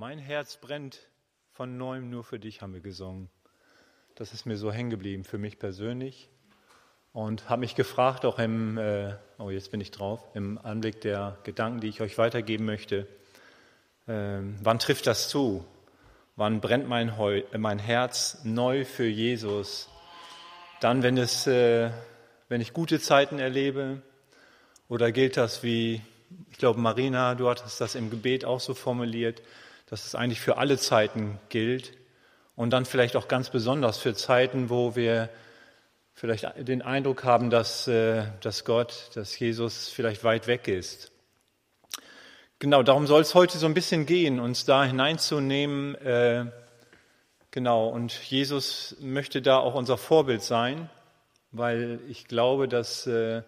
Mein Herz brennt von neuem nur für dich, haben wir gesungen. Das ist mir so hängen geblieben für mich persönlich. Und habe mich gefragt, auch im, äh, oh jetzt bin ich drauf, im Anblick der Gedanken, die ich euch weitergeben möchte, äh, wann trifft das zu? Wann brennt mein, Heu, äh, mein Herz neu für Jesus? Dann, wenn, es, äh, wenn ich gute Zeiten erlebe? Oder gilt das wie, ich glaube, Marina, du hattest das im Gebet auch so formuliert, dass es eigentlich für alle Zeiten gilt und dann vielleicht auch ganz besonders für Zeiten, wo wir vielleicht den Eindruck haben, dass, äh, dass Gott, dass Jesus vielleicht weit weg ist. Genau, darum soll es heute so ein bisschen gehen, uns da hineinzunehmen. Äh, genau, und Jesus möchte da auch unser Vorbild sein, weil ich glaube, dass äh,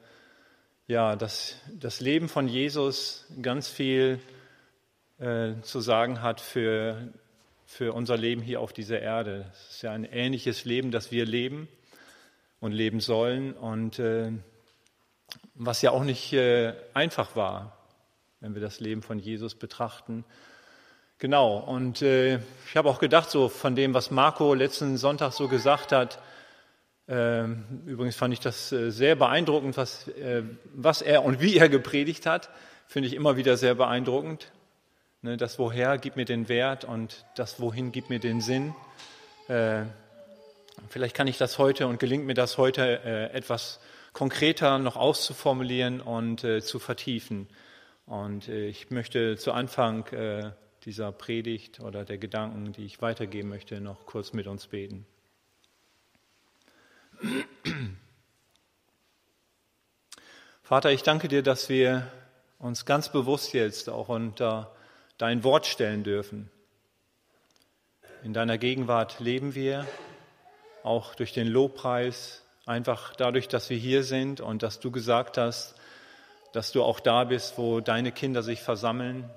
ja, dass das Leben von Jesus ganz viel äh, zu sagen hat für, für unser Leben hier auf dieser Erde. Es ist ja ein ähnliches Leben, das wir leben und leben sollen und äh, was ja auch nicht äh, einfach war, wenn wir das Leben von Jesus betrachten. Genau, und äh, ich habe auch gedacht, so von dem, was Marco letzten Sonntag so gesagt hat, äh, übrigens fand ich das äh, sehr beeindruckend, was, äh, was er und wie er gepredigt hat, finde ich immer wieder sehr beeindruckend. Ne, das Woher gibt mir den Wert und das Wohin gibt mir den Sinn. Äh, vielleicht kann ich das heute und gelingt mir das heute äh, etwas konkreter noch auszuformulieren und äh, zu vertiefen. Und ich möchte zu Anfang dieser Predigt oder der Gedanken, die ich weitergeben möchte, noch kurz mit uns beten. Vater, ich danke dir, dass wir uns ganz bewusst jetzt auch unter dein Wort stellen dürfen. In deiner Gegenwart leben wir, auch durch den Lobpreis, einfach dadurch, dass wir hier sind und dass du gesagt hast, dass du auch da bist, wo deine Kinder sich versammeln.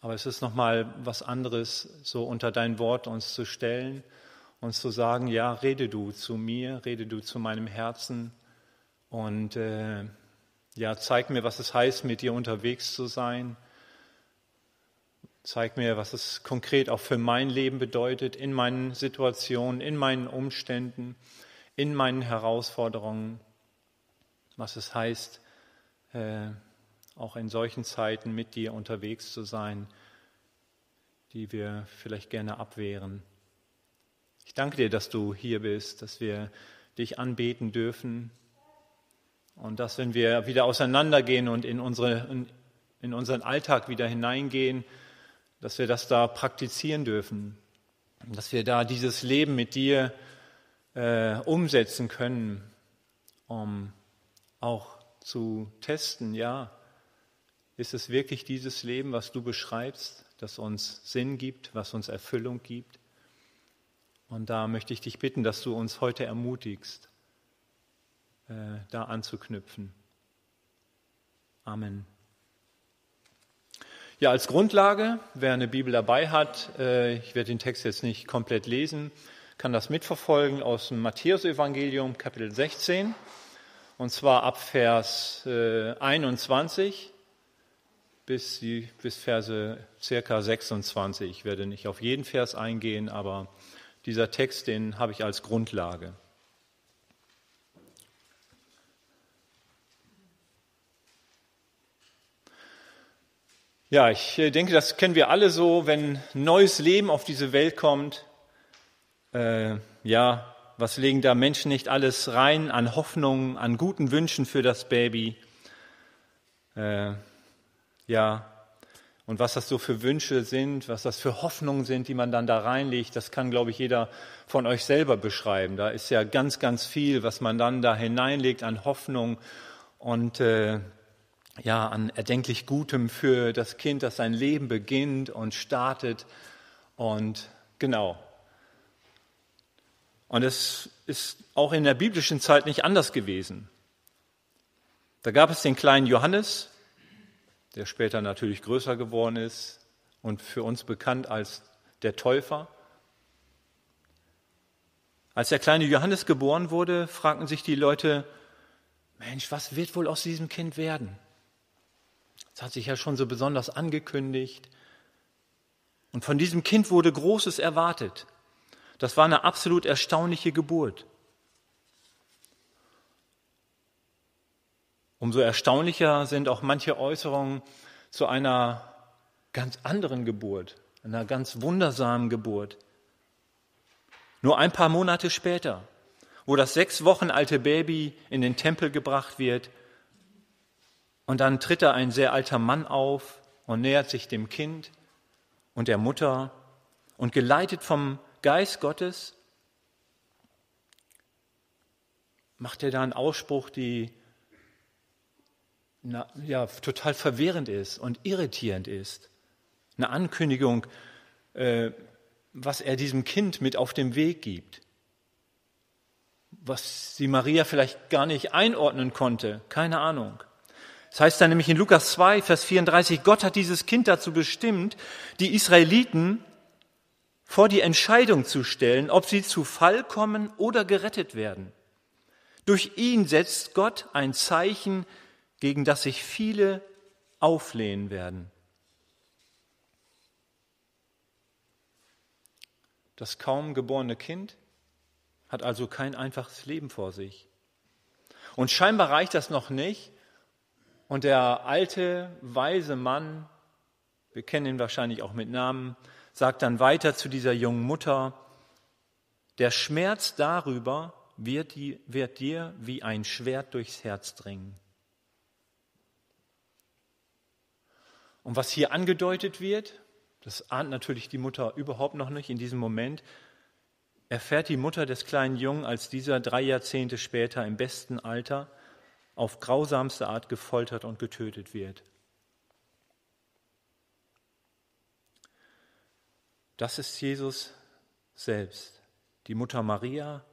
Aber es ist noch mal was anderes, so unter dein Wort uns zu stellen, uns zu sagen, ja, rede du zu mir, rede du zu meinem Herzen und äh, ja, zeig mir, was es heißt, mit dir unterwegs zu sein. Zeig mir, was es konkret auch für mein Leben bedeutet, in meinen Situationen, in meinen Umständen, in meinen Herausforderungen. Was es heißt, äh, auch in solchen Zeiten mit dir unterwegs zu sein, die wir vielleicht gerne abwehren. Ich danke dir, dass du hier bist, dass wir dich anbeten dürfen, und dass, wenn wir wieder auseinandergehen und in, unsere, in unseren Alltag wieder hineingehen, dass wir das da praktizieren dürfen. Dass wir da dieses Leben mit dir äh, umsetzen können, um auch zu testen, ja, ist es wirklich dieses Leben, was du beschreibst, das uns Sinn gibt, was uns Erfüllung gibt? Und da möchte ich dich bitten, dass du uns heute ermutigst, äh, da anzuknüpfen. Amen. Ja, als Grundlage, wer eine Bibel dabei hat, äh, ich werde den Text jetzt nicht komplett lesen, kann das mitverfolgen aus dem Matthäusevangelium Kapitel 16 und zwar ab Vers 21 äh, bis, die, bis Verse circa 26. Ich werde nicht auf jeden Vers eingehen, aber dieser Text, den habe ich als Grundlage. Ja, ich äh, denke, das kennen wir alle so, wenn neues Leben auf diese Welt kommt. Äh, ja, was legen da Menschen nicht alles rein an Hoffnungen, an guten Wünschen für das Baby? Äh, ja, und was das so für Wünsche sind, was das für Hoffnungen sind, die man dann da reinlegt, das kann, glaube ich, jeder von euch selber beschreiben. Da ist ja ganz, ganz viel, was man dann da hineinlegt an Hoffnung und äh, ja, an erdenklich Gutem für das Kind, das sein Leben beginnt und startet. Und genau. Und es ist auch in der biblischen Zeit nicht anders gewesen. Da gab es den kleinen Johannes, der später natürlich größer geworden ist und für uns bekannt als der Täufer. Als der kleine Johannes geboren wurde, fragten sich die Leute, Mensch, was wird wohl aus diesem Kind werden? Das hat sich ja schon so besonders angekündigt. Und von diesem Kind wurde Großes erwartet. Das war eine absolut erstaunliche Geburt. Umso erstaunlicher sind auch manche Äußerungen zu einer ganz anderen Geburt, einer ganz wundersamen Geburt. Nur ein paar Monate später, wo das sechs Wochen alte Baby in den Tempel gebracht wird, und dann tritt da ein sehr alter Mann auf und nähert sich dem Kind und der Mutter und geleitet vom Geist Gottes macht er da einen Ausspruch, die na, ja, total verwirrend ist und irritierend ist. Eine Ankündigung, äh, was er diesem Kind mit auf den Weg gibt. Was sie Maria vielleicht gar nicht einordnen konnte, keine Ahnung. Das heißt dann nämlich in Lukas 2, Vers 34, Gott hat dieses Kind dazu bestimmt, die Israeliten vor die Entscheidung zu stellen, ob sie zu Fall kommen oder gerettet werden. Durch ihn setzt Gott ein Zeichen, gegen das sich viele auflehnen werden. Das kaum geborene Kind hat also kein einfaches Leben vor sich. Und scheinbar reicht das noch nicht, und der alte, weise Mann, wir kennen ihn wahrscheinlich auch mit Namen, sagt dann weiter zu dieser jungen Mutter, der Schmerz darüber wird, die, wird dir wie ein Schwert durchs Herz dringen. Und was hier angedeutet wird, das ahnt natürlich die Mutter überhaupt noch nicht in diesem Moment, erfährt die Mutter des kleinen Jungen, als dieser drei Jahrzehnte später im besten Alter auf grausamste Art gefoltert und getötet wird. Das ist Jesus selbst, die Mutter Maria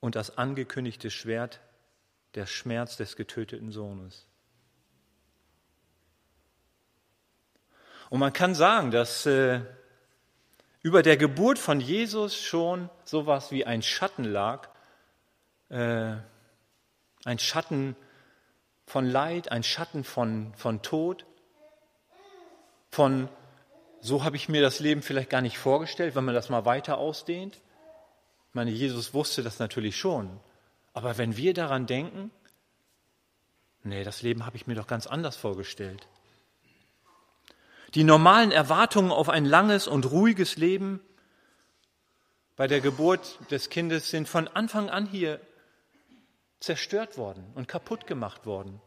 und das angekündigte Schwert, der Schmerz des getöteten Sohnes. Und man kann sagen, dass äh, über der Geburt von Jesus schon sowas wie ein Schatten lag, äh, ein Schatten von Leid, ein Schatten von, von Tod, von so habe ich mir das Leben vielleicht gar nicht vorgestellt, wenn man das mal weiter ausdehnt. Ich meine, Jesus wusste das natürlich schon. Aber wenn wir daran denken, nee, das Leben habe ich mir doch ganz anders vorgestellt. Die normalen Erwartungen auf ein langes und ruhiges Leben bei der Geburt des Kindes sind von Anfang an hier zerstört worden und kaputt gemacht worden.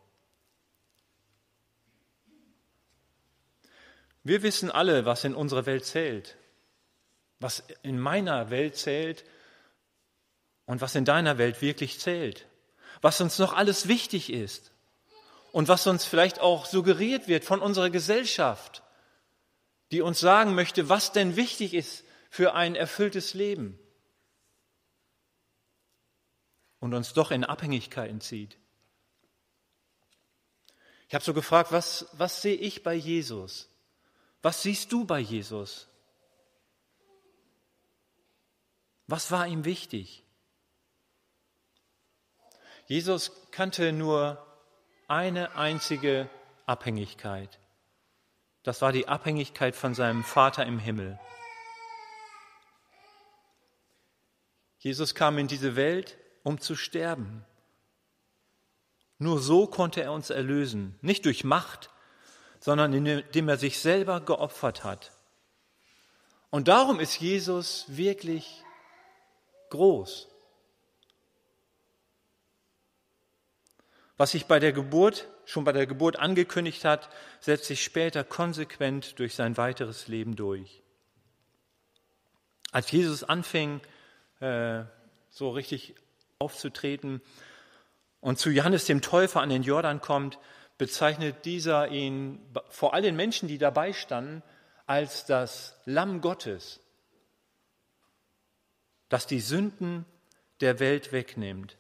Wir wissen alle, was in unserer Welt zählt, was in meiner Welt zählt und was in deiner Welt wirklich zählt, was uns noch alles wichtig ist und was uns vielleicht auch suggeriert wird von unserer Gesellschaft, die uns sagen möchte, was denn wichtig ist für ein erfülltes Leben und uns doch in Abhängigkeiten zieht. Ich habe so gefragt, was, was sehe ich bei Jesus? Was siehst du bei Jesus? Was war ihm wichtig? Jesus kannte nur eine einzige Abhängigkeit. Das war die Abhängigkeit von seinem Vater im Himmel. Jesus kam in diese Welt, um zu sterben. Nur so konnte er uns erlösen, nicht durch Macht, sondern indem er sich selber geopfert hat. Und darum ist Jesus wirklich groß. Was sich bei der Geburt, schon bei der Geburt angekündigt hat, setzt sich später konsequent durch sein weiteres Leben durch. Als Jesus anfing, äh, so richtig aufzutreten und zu Johannes dem Täufer an den Jordan kommt, bezeichnet dieser ihn vor allen Menschen, die dabei standen, als das Lamm Gottes, das die Sünden der Welt wegnimmt.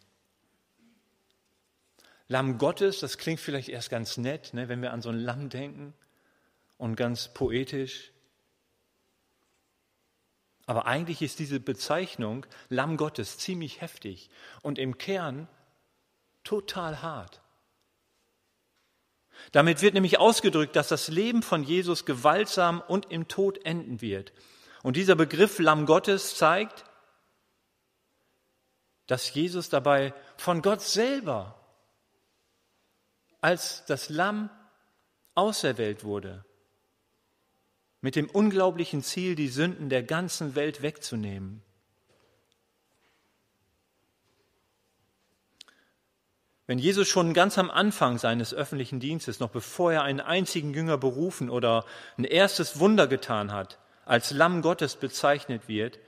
Lamm Gottes, das klingt vielleicht erst ganz nett, ne, wenn wir an so ein Lamm denken und ganz poetisch. Aber eigentlich ist diese Bezeichnung Lamm Gottes ziemlich heftig und im Kern total hart. Damit wird nämlich ausgedrückt, dass das Leben von Jesus gewaltsam und im Tod enden wird. Und dieser Begriff Lamm Gottes zeigt, dass Jesus dabei von Gott selber als das Lamm auserwählt wurde, mit dem unglaublichen Ziel, die Sünden der ganzen Welt wegzunehmen. Wenn Jesus schon ganz am Anfang seines öffentlichen Dienstes, noch bevor er einen einzigen Jünger berufen oder ein erstes Wunder getan hat, als Lamm Gottes bezeichnet wird,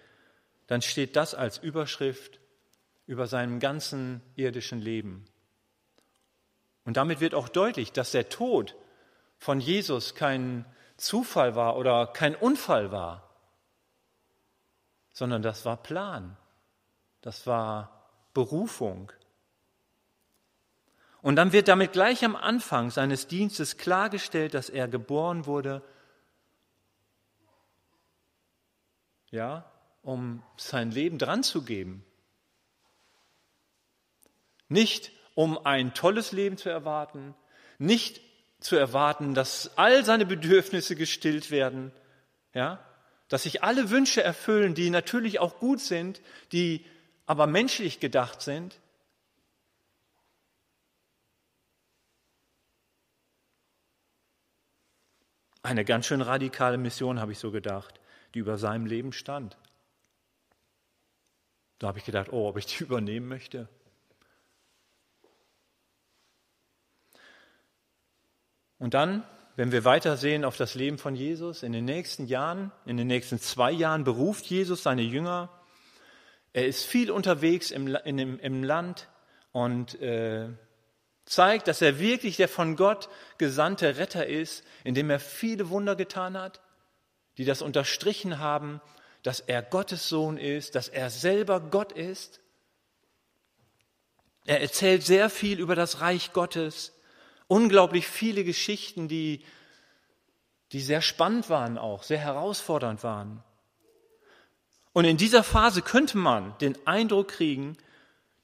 dann steht das als Überschrift über seinem ganzen irdischen Leben. Und damit wird auch deutlich, dass der Tod von Jesus kein Zufall war oder kein Unfall war, sondern das war Plan, das war Berufung. Und dann wird damit gleich am Anfang seines Dienstes klargestellt, dass er geboren wurde, ja, um sein Leben dran zu geben. Nicht um ein tolles Leben zu erwarten, nicht zu erwarten, dass all seine Bedürfnisse gestillt werden, ja, dass sich alle Wünsche erfüllen, die natürlich auch gut sind, die aber menschlich gedacht sind. Eine ganz schön radikale Mission, habe ich so gedacht, die über seinem Leben stand. Da habe ich gedacht, oh, ob ich die übernehmen möchte. Und dann, wenn wir weitersehen auf das Leben von Jesus, in den nächsten Jahren, in den nächsten zwei Jahren beruft Jesus seine Jünger. Er ist viel unterwegs im, in, im, im Land und äh, zeigt, dass er wirklich der von Gott gesandte Retter ist, indem er viele Wunder getan hat, die das unterstrichen haben, dass er Gottes Sohn ist, dass er selber Gott ist. Er erzählt sehr viel über das Reich Gottes unglaublich viele Geschichten, die, die sehr spannend waren auch, sehr herausfordernd waren. Und in dieser Phase könnte man den Eindruck kriegen,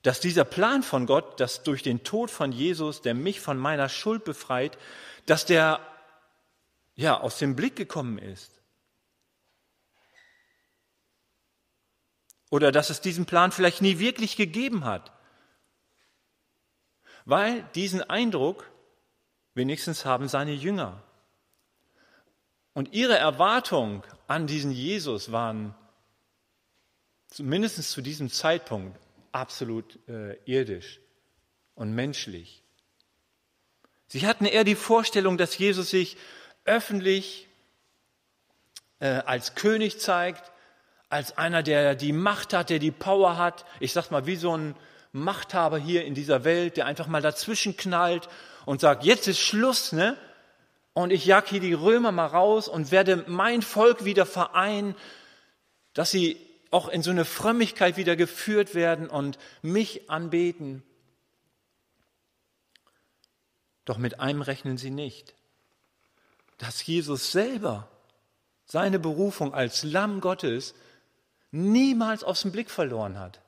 dass dieser Plan von Gott, dass durch den Tod von Jesus, der mich von meiner Schuld befreit, dass der ja aus dem Blick gekommen ist. Oder dass es diesen Plan vielleicht nie wirklich gegeben hat. Weil diesen Eindruck wenigstens haben seine Jünger. Und ihre Erwartungen an diesen Jesus waren zumindest zu diesem Zeitpunkt absolut äh, irdisch und menschlich. Sie hatten eher die Vorstellung, dass Jesus sich öffentlich äh, als König zeigt, als einer, der die Macht hat, der die Power hat. Ich sag mal, wie so ein Machthaber hier in dieser Welt, der einfach mal dazwischen knallt und sagt, jetzt ist Schluss, ne? Und ich jag hier die Römer mal raus und werde mein Volk wieder vereinen, dass sie auch in so eine Frömmigkeit wieder geführt werden und mich anbeten. Doch mit einem rechnen sie nicht, dass Jesus selber seine Berufung als Lamm Gottes niemals aus dem Blick verloren hat.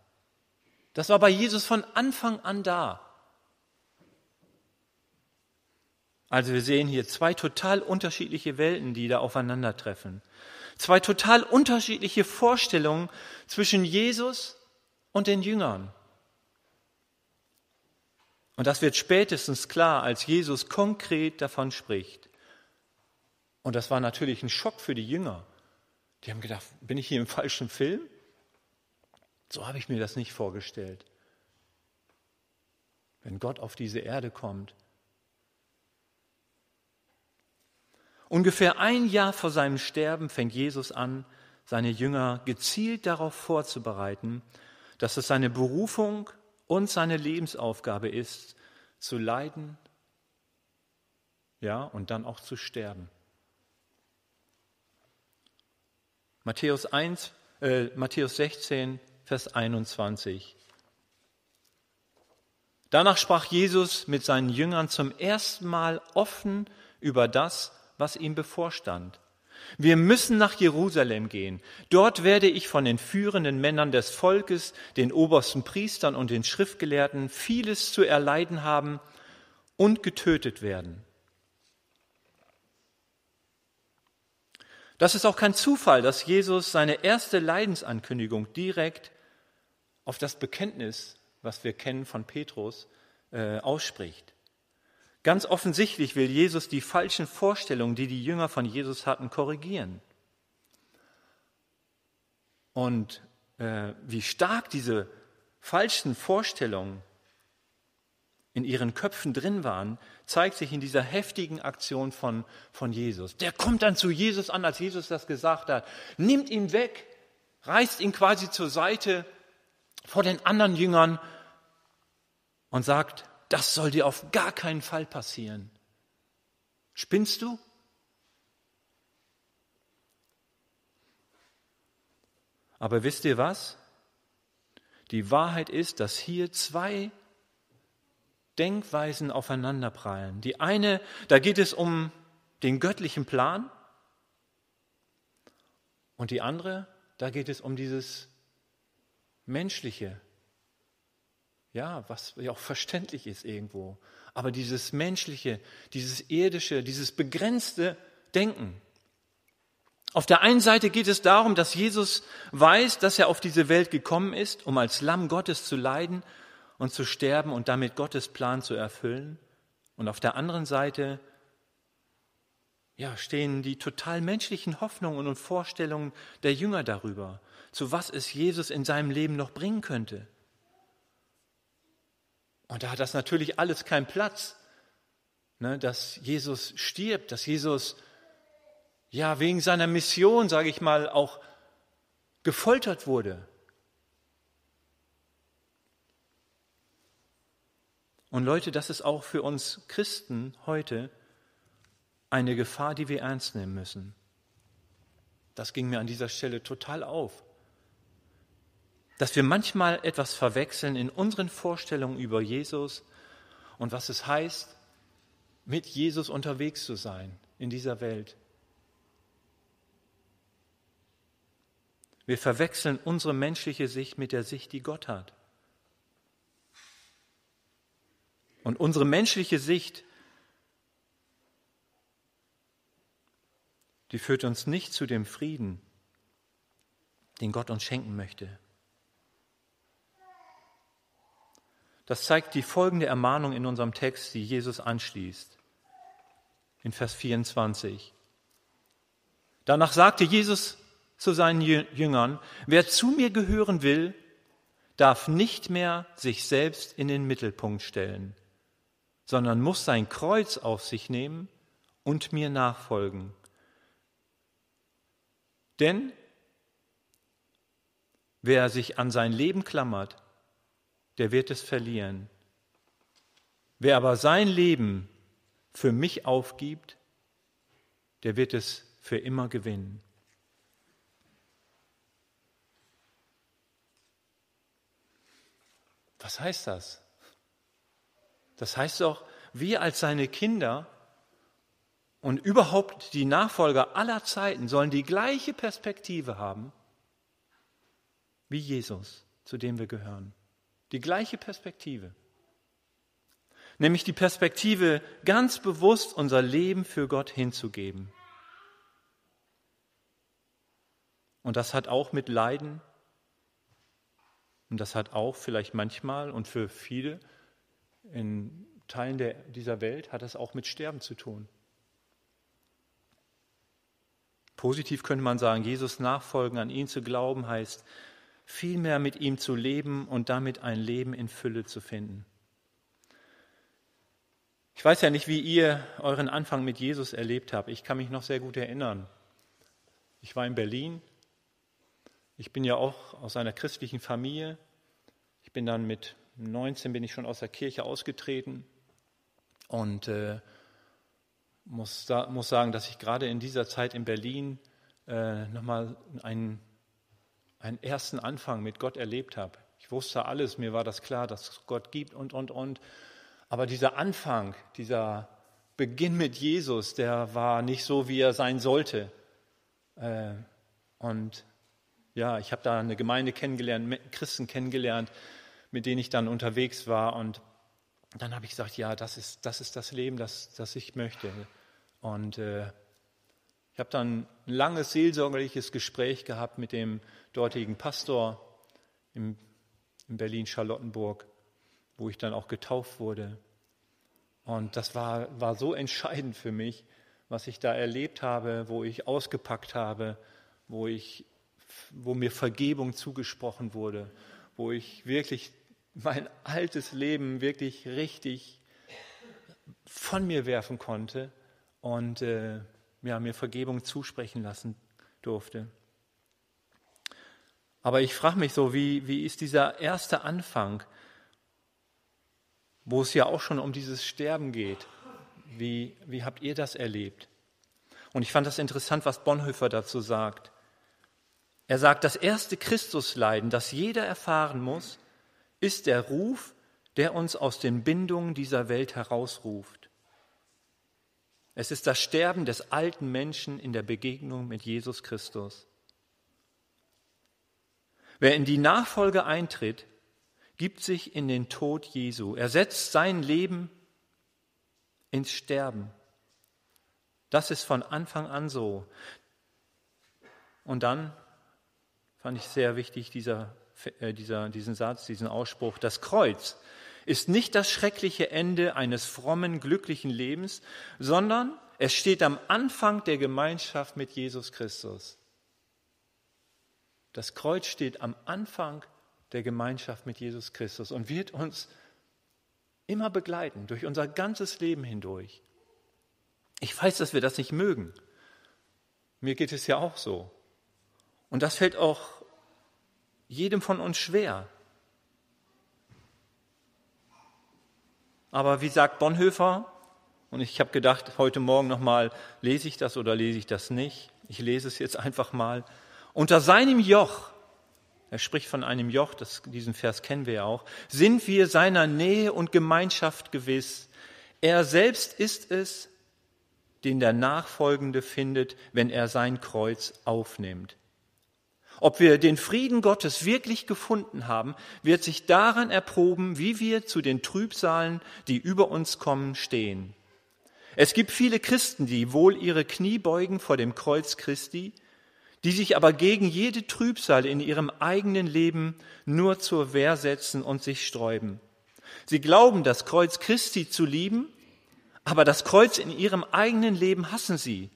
Das war bei Jesus von Anfang an da. Also wir sehen hier zwei total unterschiedliche Welten, die da aufeinandertreffen. Zwei total unterschiedliche Vorstellungen zwischen Jesus und den Jüngern. Und das wird spätestens klar, als Jesus konkret davon spricht. Und das war natürlich ein Schock für die Jünger. Die haben gedacht, bin ich hier im falschen Film? So habe ich mir das nicht vorgestellt. Wenn Gott auf diese Erde kommt, Ungefähr ein Jahr vor seinem Sterben fängt Jesus an, seine Jünger gezielt darauf vorzubereiten, dass es seine Berufung und seine Lebensaufgabe ist, zu leiden, ja, und dann auch zu sterben. Matthäus 1, äh, Matthäus 16, Vers 21. Danach sprach Jesus mit seinen Jüngern zum ersten Mal offen über das, was ihm bevorstand. Wir müssen nach Jerusalem gehen. Dort werde ich von den führenden Männern des Volkes, den obersten Priestern und den Schriftgelehrten vieles zu erleiden haben und getötet werden. Das ist auch kein Zufall, dass Jesus seine erste Leidensankündigung direkt auf das Bekenntnis, was wir kennen von Petrus, äh, ausspricht. Ganz offensichtlich will Jesus die falschen Vorstellungen, die die Jünger von Jesus hatten, korrigieren. Und äh, wie stark diese falschen Vorstellungen in ihren Köpfen drin waren, zeigt sich in dieser heftigen Aktion von, von Jesus. Der kommt dann zu Jesus an, als Jesus das gesagt hat, nimmt ihn weg, reißt ihn quasi zur Seite vor den anderen Jüngern und sagt, das soll dir auf gar keinen Fall passieren. Spinnst du? Aber wisst ihr was? Die Wahrheit ist, dass hier zwei Denkweisen aufeinanderprallen. Die eine, da geht es um den göttlichen Plan und die andere, da geht es um dieses menschliche ja, was ja auch verständlich ist irgendwo. Aber dieses menschliche, dieses irdische, dieses begrenzte Denken. Auf der einen Seite geht es darum, dass Jesus weiß, dass er auf diese Welt gekommen ist, um als Lamm Gottes zu leiden und zu sterben und damit Gottes Plan zu erfüllen. Und auf der anderen Seite ja, stehen die total menschlichen Hoffnungen und Vorstellungen der Jünger darüber, zu was es Jesus in seinem Leben noch bringen könnte. Und da hat das natürlich alles keinen Platz, ne, dass Jesus stirbt, dass Jesus ja wegen seiner Mission, sage ich mal, auch gefoltert wurde. Und Leute, das ist auch für uns Christen heute eine Gefahr, die wir ernst nehmen müssen. Das ging mir an dieser Stelle total auf dass wir manchmal etwas verwechseln in unseren Vorstellungen über Jesus und was es heißt, mit Jesus unterwegs zu sein in dieser Welt. Wir verwechseln unsere menschliche Sicht mit der Sicht, die Gott hat. Und unsere menschliche Sicht, die führt uns nicht zu dem Frieden, den Gott uns schenken möchte. Das zeigt die folgende Ermahnung in unserem Text, die Jesus anschließt. In Vers 24. Danach sagte Jesus zu seinen Jüngern, wer zu mir gehören will, darf nicht mehr sich selbst in den Mittelpunkt stellen, sondern muss sein Kreuz auf sich nehmen und mir nachfolgen. Denn wer sich an sein Leben klammert, der wird es verlieren. Wer aber sein Leben für mich aufgibt, der wird es für immer gewinnen. Was heißt das? Das heißt doch, wir als seine Kinder und überhaupt die Nachfolger aller Zeiten sollen die gleiche Perspektive haben wie Jesus, zu dem wir gehören. Die gleiche Perspektive. Nämlich die Perspektive, ganz bewusst unser Leben für Gott hinzugeben. Und das hat auch mit Leiden und das hat auch vielleicht manchmal und für viele in Teilen der, dieser Welt hat das auch mit Sterben zu tun. Positiv könnte man sagen, Jesus nachfolgen, an ihn zu glauben, heißt vielmehr mit ihm zu leben und damit ein Leben in Fülle zu finden. Ich weiß ja nicht, wie ihr euren Anfang mit Jesus erlebt habt. Ich kann mich noch sehr gut erinnern. Ich war in Berlin. Ich bin ja auch aus einer christlichen Familie. Ich bin dann mit 19 bin ich schon aus der Kirche ausgetreten und äh, muss, muss sagen, dass ich gerade in dieser Zeit in Berlin äh, nochmal einen einen ersten Anfang mit Gott erlebt habe. Ich wusste alles, mir war das klar, dass es Gott gibt und, und, und. Aber dieser Anfang, dieser Beginn mit Jesus, der war nicht so, wie er sein sollte. Äh, und ja, ich habe da eine Gemeinde kennengelernt, Christen kennengelernt, mit denen ich dann unterwegs war. Und dann habe ich gesagt, ja, das ist das, ist das Leben, das, das ich möchte. Und äh, Ich habe dann ein langes seelsorgerliches Gespräch gehabt mit dem dortigen Pastor in Berlin-Charlottenburg, wo ich dann auch getauft wurde. Und das war, war so entscheidend für mich, was ich da erlebt habe, wo ich ausgepackt habe, wo, ich, wo mir Vergebung zugesprochen wurde, wo ich wirklich mein altes Leben wirklich richtig von mir werfen konnte und äh, ja, mir Vergebung zusprechen lassen durfte. Aber ich frage mich so, wie, wie ist dieser erste Anfang, wo es ja auch schon um dieses Sterben geht? Wie, wie habt ihr das erlebt? Und ich fand das interessant, was Bonhoeffer dazu sagt. Er sagt, das erste Christusleiden, das jeder erfahren muss, ist der Ruf, der uns aus den Bindungen dieser Welt herausruft. Es ist das Sterben des alten Menschen in der Begegnung mit Jesus Christus. Wer in die Nachfolge eintritt, gibt sich in den Tod Jesu. Er setzt sein Leben ins Sterben. Das ist von Anfang an so. Und dann fand ich sehr wichtig dieser, äh, dieser, diesen Satz, diesen Ausspruch. Das Kreuz ist nicht das schreckliche Ende eines frommen, glücklichen Lebens, sondern es steht am Anfang der Gemeinschaft mit Jesus Christus. Das Kreuz steht am Anfang der Gemeinschaft mit Jesus Christus und wird uns immer begleiten, durch unser ganzes Leben hindurch. Ich weiß, dass wir das nicht mögen. Mir geht es ja auch so. Und das fällt auch jedem von uns schwer. Aber wie sagt Bonhoeffer, und ich habe gedacht, heute Morgen nochmal, lese ich das oder lese ich das nicht? Ich lese es jetzt einfach mal. Unter seinem Joch, er spricht von einem Joch, das, diesen Vers kennen wir ja auch, sind wir seiner Nähe und Gemeinschaft gewiss. Er selbst ist es, den der Nachfolgende findet, wenn er sein Kreuz aufnimmt. Ob wir den Frieden Gottes wirklich gefunden haben, wird sich daran erproben, wie wir zu den Trübsalen, die über uns kommen, stehen. Es gibt viele Christen, die wohl ihre Knie beugen vor dem Kreuz Christi, die sich aber gegen jede Trübsal in ihrem eigenen Leben nur zur Wehr setzen und sich sträuben. Sie glauben, das Kreuz Christi zu lieben, aber das Kreuz in ihrem eigenen Leben hassen sie.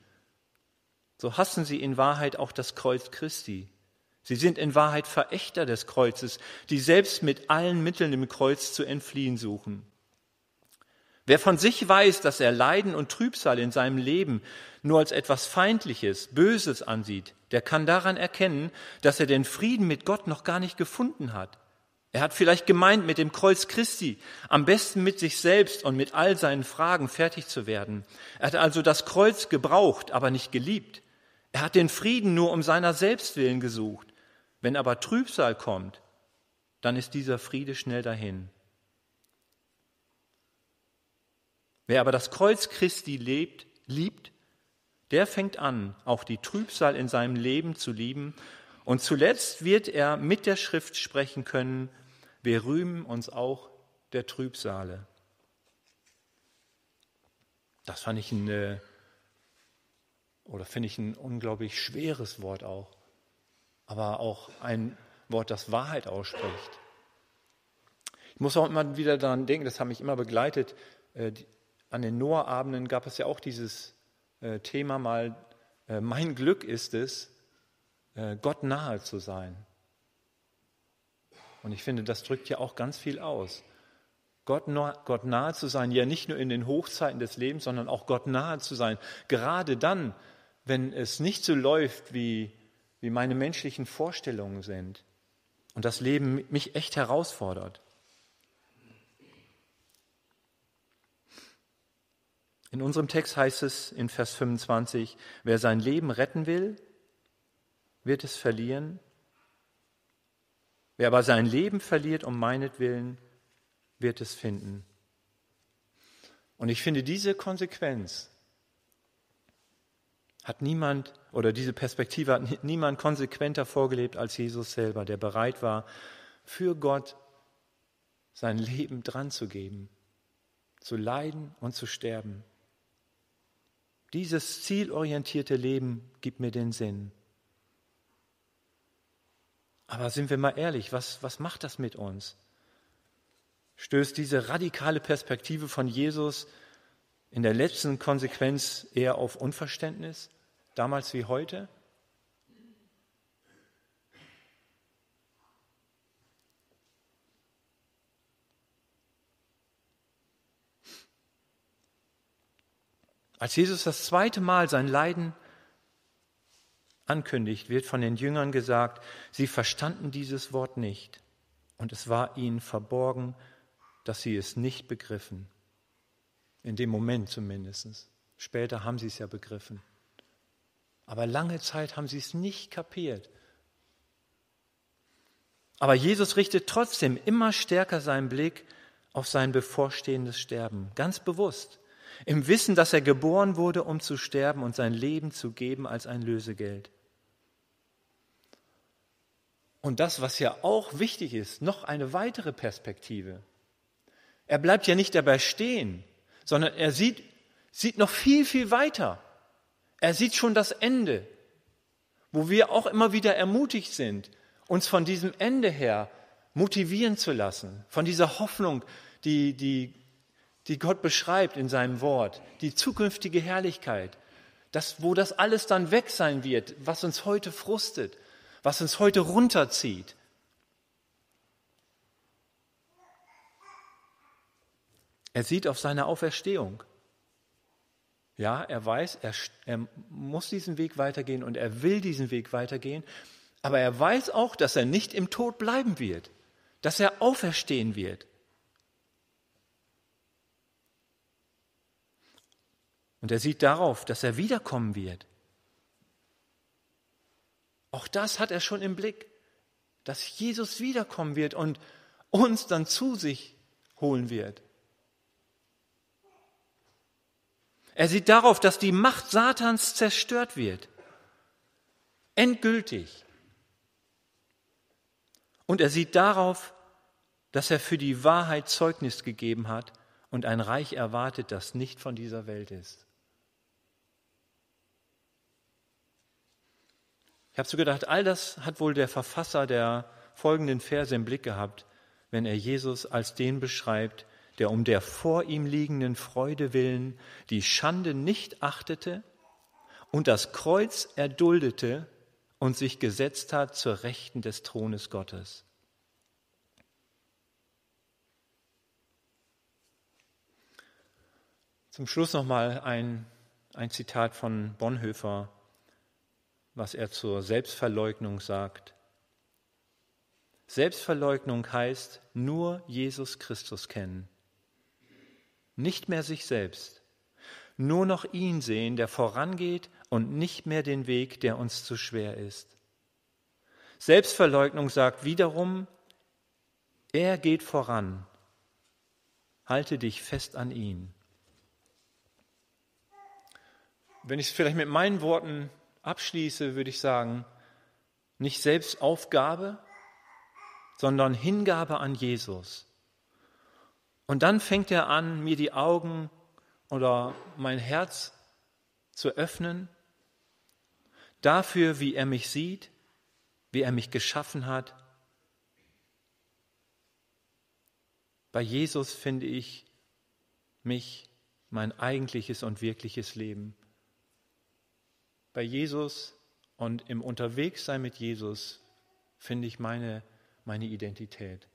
So hassen sie in Wahrheit auch das Kreuz Christi. Sie sind in Wahrheit Verächter des Kreuzes, die selbst mit allen Mitteln dem Kreuz zu entfliehen suchen. Wer von sich weiß, dass er Leiden und Trübsal in seinem Leben nur als etwas Feindliches, Böses ansieht, der kann daran erkennen, dass er den Frieden mit Gott noch gar nicht gefunden hat. Er hat vielleicht gemeint, mit dem Kreuz Christi am besten mit sich selbst und mit all seinen Fragen fertig zu werden. Er hat also das Kreuz gebraucht, aber nicht geliebt. Er hat den Frieden nur um seiner selbst willen gesucht. Wenn aber Trübsal kommt, dann ist dieser Friede schnell dahin. Wer aber das Kreuz Christi lebt, liebt, der fängt an, auch die Trübsal in seinem Leben zu lieben. Und zuletzt wird er mit der Schrift sprechen können, wir rühmen uns auch der Trübsale. Das fand ich ein, äh, oder finde ich ein unglaublich schweres Wort auch aber auch ein Wort, das Wahrheit ausspricht. Ich muss auch immer wieder daran denken, das hat mich immer begleitet. Äh, an den Noah-Abenden gab es ja auch dieses äh, Thema mal, äh, mein Glück ist es, Gott nahe zu sein. Und ich finde, das drückt ja auch ganz viel aus. Gott, Gott nahe zu sein, ja nicht nur in den Hochzeiten des Lebens, sondern auch Gott nahe zu sein. Gerade dann, wenn es nicht so läuft, wie wie meine menschlichen Vorstellungen sind und das Leben mich echt herausfordert. In unserem Text heißt es in Vers 25, wer sein Leben retten will, wird es verlieren. Wer aber sein Leben verliert um meinetwillen, wird es finden. Und ich finde diese Konsequenz hat niemand oder diese Perspektive hat niemand konsequenter vorgelebt als Jesus selber, der bereit war, für Gott sein Leben dran zu geben, zu leiden und zu sterben. Dieses zielorientierte Leben gibt mir den Sinn. Aber sind wir mal ehrlich, was, was macht das mit uns? Stößt diese radikale Perspektive von Jesus in der letzten Konsequenz eher auf Unverständnis, damals wie heute? Als Jesus das zweite Mal sein Leiden ankündigt, wird von den Jüngern gesagt, sie verstanden dieses Wort nicht und es war ihnen verborgen, dass sie es nicht begriffen. In dem Moment zumindest. Später haben sie es ja begriffen. Aber lange Zeit haben sie es nicht kapiert. Aber Jesus richtet trotzdem immer stärker seinen Blick auf sein bevorstehendes Sterben, ganz bewusst, im Wissen, dass er geboren wurde, um zu sterben und sein Leben zu geben als ein Lösegeld. Und das, was ja auch wichtig ist, noch eine weitere Perspektive. Er bleibt ja nicht dabei stehen, sondern er sieht, sieht noch viel, viel weiter. Er sieht schon das Ende, wo wir auch immer wieder ermutigt sind, uns von diesem Ende her motivieren zu lassen, von dieser Hoffnung, die, die, die Gott beschreibt in seinem Wort, die zukünftige Herrlichkeit, das, wo das alles dann weg sein wird, was uns heute frustet, was uns heute runterzieht. Er sieht auf seine Auferstehung. Ja, er weiß, er, er, muss diesen Weg weitergehen und er will diesen Weg weitergehen, aber er weiß auch, dass er nicht im Tod bleiben wird, dass er auferstehen wird. Und er sieht darauf, dass er wiederkommen wird. Auch das hat er schon im Blick, dass Jesus wiederkommen wird und uns dann zu sich holen wird. Er sieht darauf, dass die Macht Satans zerstört wird. Endgültig. Und er sieht darauf, dass er für die Wahrheit Zeugnis gegeben hat und ein Reich erwartet, das nicht von dieser Welt ist. Ich habe so gedacht, all das hat wohl der Verfasser der folgenden Verse im Blick gehabt, wenn er Jesus als den beschreibt, der um der vor ihm liegenden Freude willen die Schande nicht achtete und das Kreuz erduldete und sich gesetzt hat zur Rechten des Thrones Gottes. Zum Schluss nochmal ein, ein Zitat von Bonhoeffer, was er zur Selbstverleugnung sagt. Selbstverleugnung heißt nur Jesus Christus kennen nicht mehr sich selbst, nur noch ihn sehen, der vorangeht und nicht mehr den Weg, der uns zu schwer ist. Selbstverleugnung sagt wiederum, er geht voran, halte dich fest an ihn. Wenn ich es vielleicht mit meinen Worten abschließe, würde ich sagen, nicht Selbstaufgabe, sondern Hingabe an Jesus. Und dann fängt er an, mir die Augen oder mein Herz zu öffnen dafür, wie er mich sieht, wie er mich geschaffen hat. Bei Jesus finde ich mich, mein eigentliches und wirkliches Leben. Bei Jesus und im Unterwegssein mit Jesus finde ich meine, meine Identität.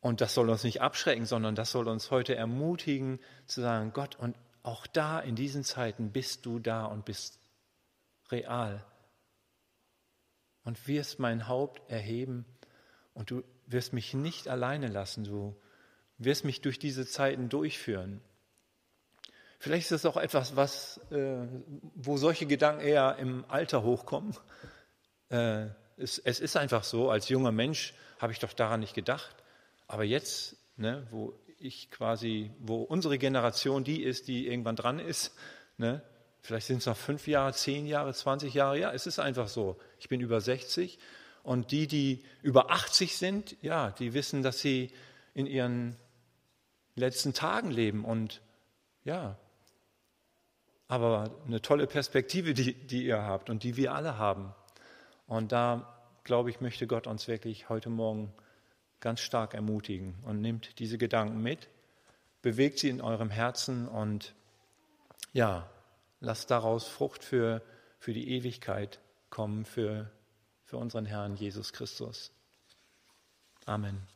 Und das soll uns nicht abschrecken, sondern das soll uns heute ermutigen zu sagen, Gott, und auch da in diesen Zeiten bist du da und bist real. Und wirst mein Haupt erheben und du wirst mich nicht alleine lassen, du wirst mich durch diese Zeiten durchführen. Vielleicht ist es auch etwas, was, äh, wo solche Gedanken eher im Alter hochkommen. Äh, es, es ist einfach so, als junger Mensch habe ich doch daran nicht gedacht. Aber jetzt, ne, wo ich quasi, wo unsere Generation die ist, die irgendwann dran ist, ne, vielleicht sind es noch fünf Jahre, zehn Jahre, 20 Jahre, ja, es ist einfach so. Ich bin über 60 und die, die über 80 sind, ja, die wissen, dass sie in ihren letzten Tagen leben und ja, aber eine tolle Perspektive, die, die ihr habt und die wir alle haben. Und da, glaube ich, möchte Gott uns wirklich heute Morgen ganz stark ermutigen und nimmt diese Gedanken mit, bewegt sie in eurem Herzen und ja, lasst daraus Frucht für, für die Ewigkeit kommen, für, für unseren Herrn Jesus Christus. Amen.